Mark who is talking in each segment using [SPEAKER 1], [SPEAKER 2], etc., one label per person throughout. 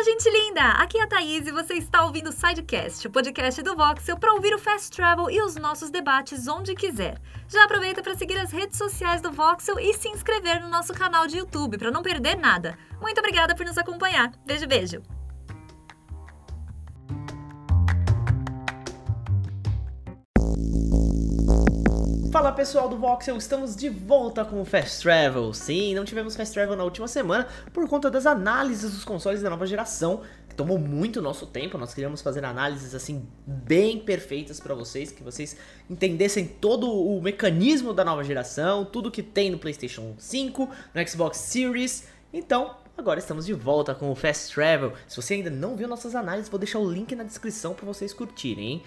[SPEAKER 1] Fala, gente linda! Aqui é a Thaís e você está ouvindo o Sidecast, o podcast do Voxel para ouvir o Fast Travel e os nossos debates onde quiser. Já aproveita para seguir as redes sociais do Voxel e se inscrever no nosso canal de YouTube para não perder nada. Muito obrigada por nos acompanhar. Beijo, beijo!
[SPEAKER 2] Fala pessoal do Voxel, estamos de volta com o Fast Travel. Sim, não tivemos Fast Travel na última semana por conta das análises dos consoles da nova geração, que tomou muito nosso tempo. Nós queríamos fazer análises assim bem perfeitas para vocês, que vocês entendessem todo o mecanismo da nova geração, tudo que tem no PlayStation 5, no Xbox Series. Então, Agora estamos de volta com o Fast Travel. Se você ainda não viu nossas análises, vou deixar o link na descrição para vocês curtirem, hein?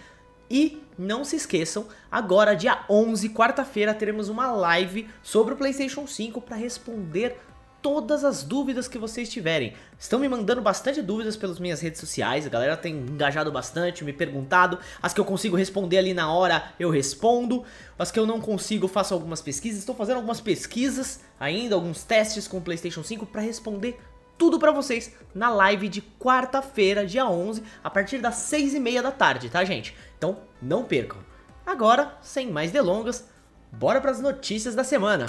[SPEAKER 2] E não se esqueçam, agora dia 11, quarta-feira, teremos uma live sobre o PlayStation 5 para responder todas as dúvidas que vocês tiverem. Estão me mandando bastante dúvidas pelas minhas redes sociais, a galera tem engajado bastante, me perguntado. As que eu consigo responder ali na hora, eu respondo. As que eu não consigo, faço algumas pesquisas. Estou fazendo algumas pesquisas ainda, alguns testes com o PlayStation 5 para responder tudo para vocês na live de quarta-feira, dia 11, a partir das 6 e meia da tarde, tá, gente? Então, não percam. Agora, sem mais delongas, bora para as notícias da semana.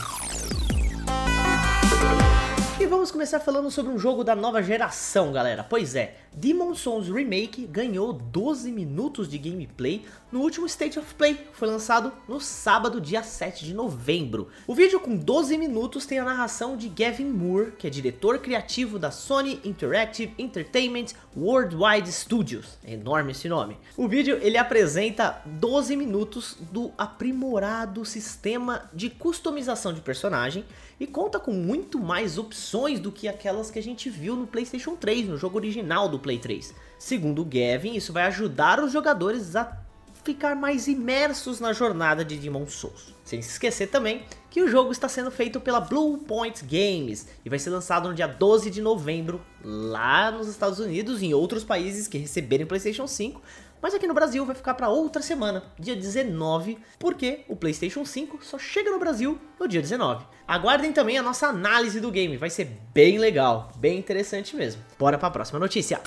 [SPEAKER 2] E vamos começar falando sobre um jogo da nova geração, galera. Pois é, Demon Souls Remake ganhou 12 minutos de gameplay no último State of Play, que foi lançado no sábado, dia 7 de novembro. O vídeo com 12 minutos tem a narração de Gavin Moore, que é diretor criativo da Sony Interactive Entertainment Worldwide Studios. É enorme esse nome. O vídeo ele apresenta 12 minutos do aprimorado sistema de customização de personagem e conta com muito mais opções do que aquelas que a gente viu no PlayStation 3, no jogo original do Play 3. Segundo o Gavin, isso vai ajudar os jogadores a ficar mais imersos na jornada de Demon Souls. Sem se esquecer também que o jogo está sendo feito pela Blue Point Games e vai ser lançado no dia 12 de novembro lá nos Estados Unidos e em outros países que receberem PlayStation 5, mas aqui no Brasil vai ficar para outra semana, dia 19, porque o PlayStation 5 só chega no Brasil no dia 19. Aguardem também a nossa análise do game, vai ser bem legal, bem interessante mesmo. Bora para a próxima notícia.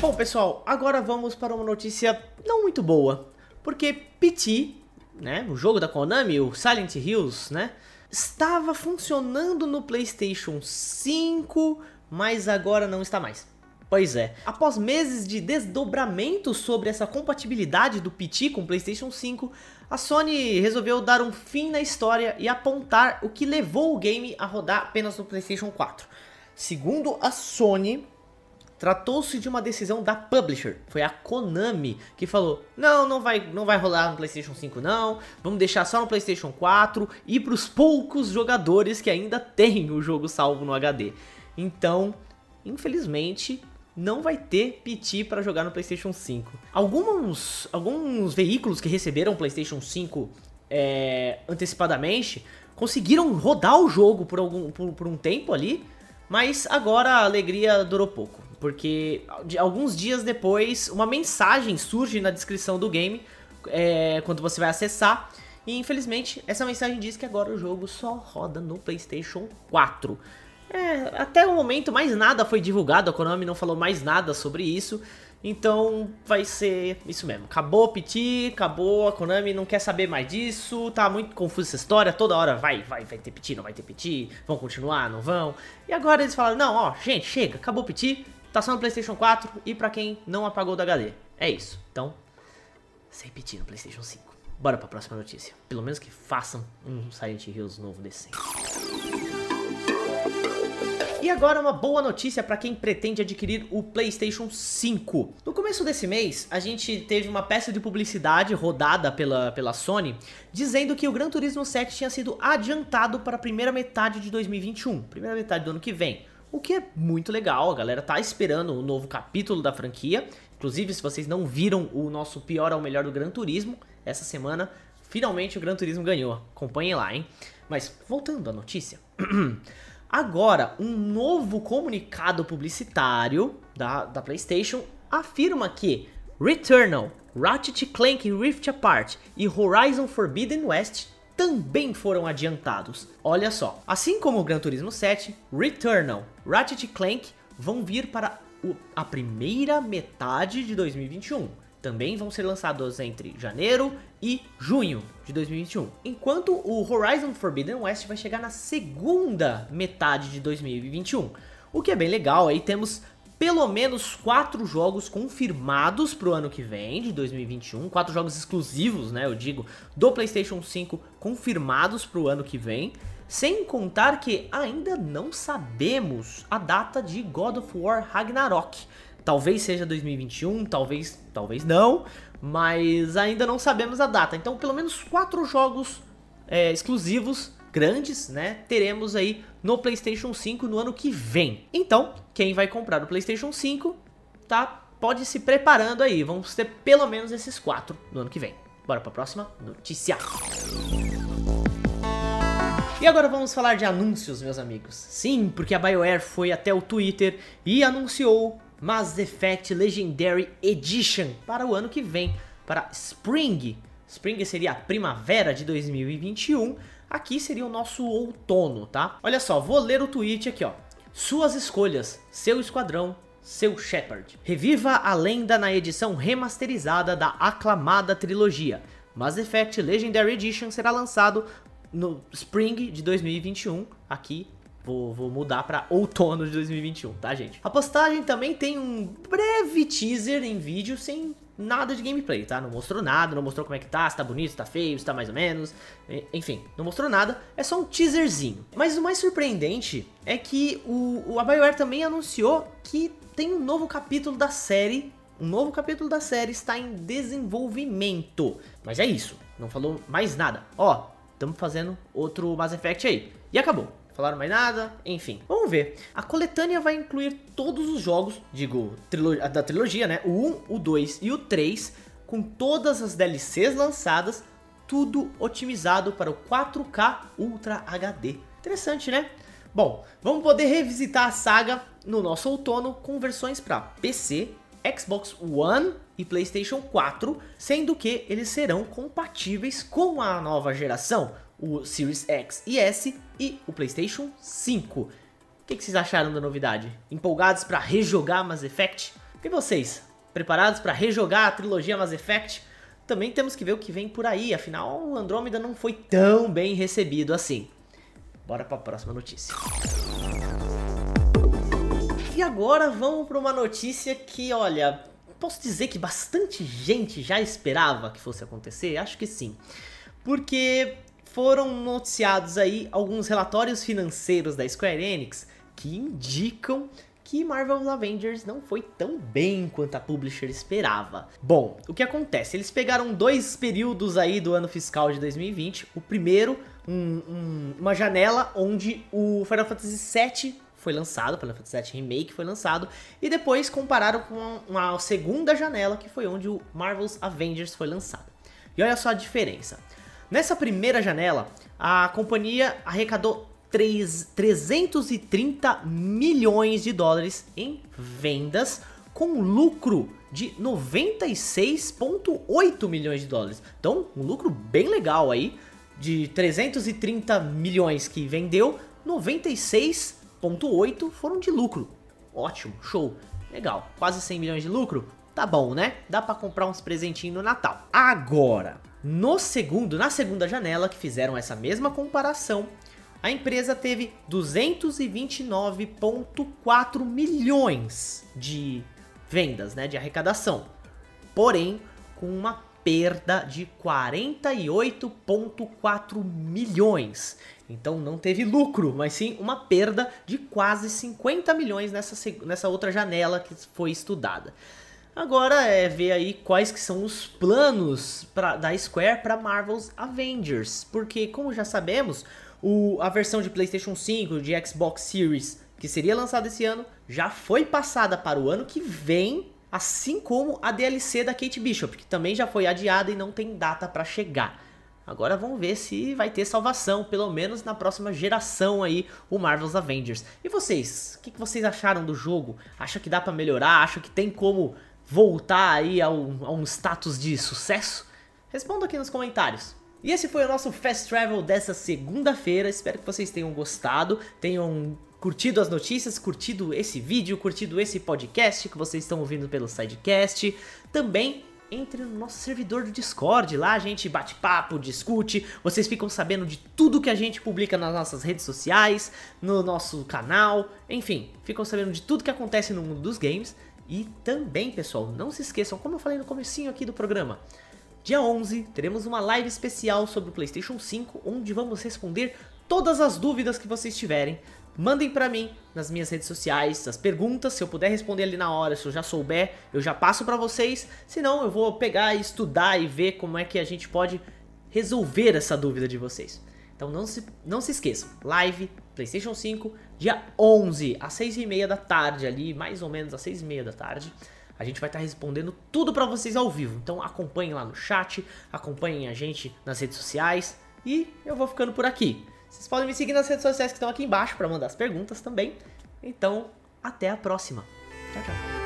[SPEAKER 2] Bom, pessoal, agora vamos para uma notícia não muito boa, porque PT, né, o jogo da Konami, o Silent Hills, né, estava funcionando no PlayStation 5, mas agora não está mais. Pois é, após meses de desdobramento sobre essa compatibilidade do PT com o PlayStation 5, a Sony resolveu dar um fim na história e apontar o que levou o game a rodar apenas no PlayStation 4. Segundo a Sony, Tratou-se de uma decisão da publisher, foi a Konami que falou: "Não, não vai, não vai rolar no PlayStation 5 não. Vamos deixar só no PlayStation 4 e para os poucos jogadores que ainda têm o jogo salvo no HD". Então, infelizmente, não vai ter PT para jogar no PlayStation 5. Alguns, alguns veículos que receberam o PlayStation 5 é, antecipadamente conseguiram rodar o jogo por, algum, por, por um tempo ali, mas agora a alegria durou pouco porque alguns dias depois uma mensagem surge na descrição do game é, quando você vai acessar. E infelizmente essa mensagem diz que agora o jogo só roda no PlayStation 4. É, até o momento mais nada foi divulgado, a Konami não falou mais nada sobre isso. Então vai ser isso mesmo. Acabou o PT, acabou, a Konami não quer saber mais disso, tá muito confusa essa história, toda hora vai, vai, vai ter PT, não vai ter PT, vão continuar, não vão. E agora eles falaram, não, ó, gente, chega, acabou o PT, Tá só no PlayStation 4 e para quem não apagou do HD. É isso. Então, sem repetir no PlayStation 5. Bora pra próxima notícia. Pelo menos que façam um Silent Hills novo decente. E agora uma boa notícia para quem pretende adquirir o PlayStation 5. No começo desse mês, a gente teve uma peça de publicidade rodada pela, pela Sony dizendo que o Gran Turismo 7 tinha sido adiantado para a primeira metade de 2021, primeira metade do ano que vem. O que é muito legal, a galera tá esperando o novo capítulo da franquia. Inclusive, se vocês não viram o nosso pior ao melhor do Gran Turismo, essa semana, finalmente o Gran Turismo ganhou. Acompanhem lá, hein? Mas voltando à notícia. Agora, um novo comunicado publicitário da, da PlayStation afirma que Returnal, Ratchet Clank Rift Apart e Horizon Forbidden West também foram adiantados. Olha só, assim como o Gran Turismo 7, Returnal, Ratchet Clank vão vir para a primeira metade de 2021. Também vão ser lançados entre janeiro e junho de 2021. Enquanto o Horizon Forbidden West vai chegar na segunda metade de 2021. O que é bem legal, aí temos pelo menos quatro jogos confirmados para o ano que vem, de 2021. Quatro jogos exclusivos, né? Eu digo, do PlayStation 5 confirmados para o ano que vem. Sem contar que ainda não sabemos a data de God of War Ragnarok. Talvez seja 2021, talvez, talvez não, mas ainda não sabemos a data. Então, pelo menos quatro jogos é, exclusivos grandes, né, teremos aí no PlayStation 5 no ano que vem. Então, quem vai comprar o PlayStation 5, tá, pode se preparando aí. Vamos ter pelo menos esses quatro no ano que vem. Bora para a próxima notícia. E agora vamos falar de anúncios, meus amigos. Sim, porque a BioWare foi até o Twitter e anunciou Mass Effect Legendary Edition para o ano que vem, para Spring. Spring seria a primavera de 2021 Aqui seria o nosso outono, tá? Olha só, vou ler o tweet aqui, ó. Suas escolhas, seu esquadrão, seu Shepard. Reviva a lenda na edição remasterizada da aclamada trilogia. Mass Effect Legendary Edition será lançado no Spring de 2021, aqui Vou, vou, mudar para outono de 2021, tá, gente? A postagem também tem um breve teaser em vídeo sem nada de gameplay, tá? Não mostrou nada, não mostrou como é que tá, se tá bonito, se tá feio, se tá mais ou menos. Enfim, não mostrou nada, é só um teaserzinho. Mas o mais surpreendente é que o, a BioWare também anunciou que tem um novo capítulo da série. Um novo capítulo da série está em desenvolvimento. Mas é isso, não falou mais nada. Ó, estamos fazendo outro Mass Effect aí. E acabou falaram mais nada, enfim. Vamos ver. A coletânea vai incluir todos os jogos, digo, da trilogia, né? O 1, o 2 e o 3, com todas as DLCs lançadas, tudo otimizado para o 4K Ultra HD. Interessante, né? Bom, vamos poder revisitar a saga no nosso outono com versões para PC, Xbox One e PlayStation 4, sendo que eles serão compatíveis com a nova geração, o Series X e S e o PlayStation 5. O que, que vocês acharam da novidade? Empolgados para rejogar Mass Effect? E vocês? Preparados para rejogar a trilogia Mass Effect? Também temos que ver o que vem por aí, afinal o Andromeda não foi tão bem recebido assim. Bora para a próxima notícia. E agora vamos para uma notícia que, olha, posso dizer que bastante gente já esperava que fosse acontecer? Acho que sim. Porque foram noticiados aí alguns relatórios financeiros da Square Enix que indicam que Marvel's Avengers não foi tão bem quanto a publisher esperava. Bom, o que acontece? Eles pegaram dois períodos aí do ano fiscal de 2020. O primeiro, um, um, uma janela onde o Final Fantasy VII foi lançado, Final Fantasy VII Remake foi lançado, e depois compararam com uma segunda janela que foi onde o Marvel's Avengers foi lançado. E olha só a diferença. Nessa primeira janela, a companhia arrecadou 3, 330 milhões de dólares em vendas, com lucro de 96,8 milhões de dólares. Então, um lucro bem legal aí, de 330 milhões que vendeu, 96,8 foram de lucro. Ótimo, show, legal. Quase 100 milhões de lucro, tá bom, né? Dá para comprar uns presentinhos no Natal. Agora, no segundo, na segunda janela que fizeram essa mesma comparação, a empresa teve 229,4 milhões de vendas, né, de arrecadação. Porém, com uma perda de 48,4 milhões. Então não teve lucro, mas sim uma perda de quase 50 milhões nessa, nessa outra janela que foi estudada. Agora é ver aí quais que são os planos pra, da Square para Marvel's Avengers, porque como já sabemos, o, a versão de PlayStation 5, de Xbox Series, que seria lançada esse ano, já foi passada para o ano que vem, assim como a DLC da Kate Bishop, que também já foi adiada e não tem data para chegar. Agora vamos ver se vai ter salvação, pelo menos na próxima geração aí, o Marvel's Avengers. E vocês? O que, que vocês acharam do jogo? Acha que dá para melhorar? Acha que tem como voltar aí a um, a um status de sucesso? Responda aqui nos comentários. E esse foi o nosso Fast Travel dessa segunda-feira. Espero que vocês tenham gostado, tenham curtido as notícias, curtido esse vídeo, curtido esse podcast que vocês estão ouvindo pelo Sidecast. Também entre no nosso servidor do Discord. Lá a gente bate papo, discute, vocês ficam sabendo de tudo que a gente publica nas nossas redes sociais, no nosso canal, enfim, ficam sabendo de tudo que acontece no mundo dos games. E também, pessoal, não se esqueçam, como eu falei no comecinho aqui do programa, Dia 11, teremos uma live especial sobre o PlayStation 5, onde vamos responder todas as dúvidas que vocês tiverem. Mandem para mim nas minhas redes sociais as perguntas, se eu puder responder ali na hora, se eu já souber, eu já passo para vocês. Se não, eu vou pegar estudar e ver como é que a gente pode resolver essa dúvida de vocês. Então não se, não se esqueçam, live PlayStation 5, dia 11, às 6h30 da tarde ali, mais ou menos às 6h30 da tarde. A gente vai estar tá respondendo tudo para vocês ao vivo. Então acompanhem lá no chat, acompanhem a gente nas redes sociais e eu vou ficando por aqui. Vocês podem me seguir nas redes sociais que estão aqui embaixo para mandar as perguntas também. Então, até a próxima. Tchau, tchau.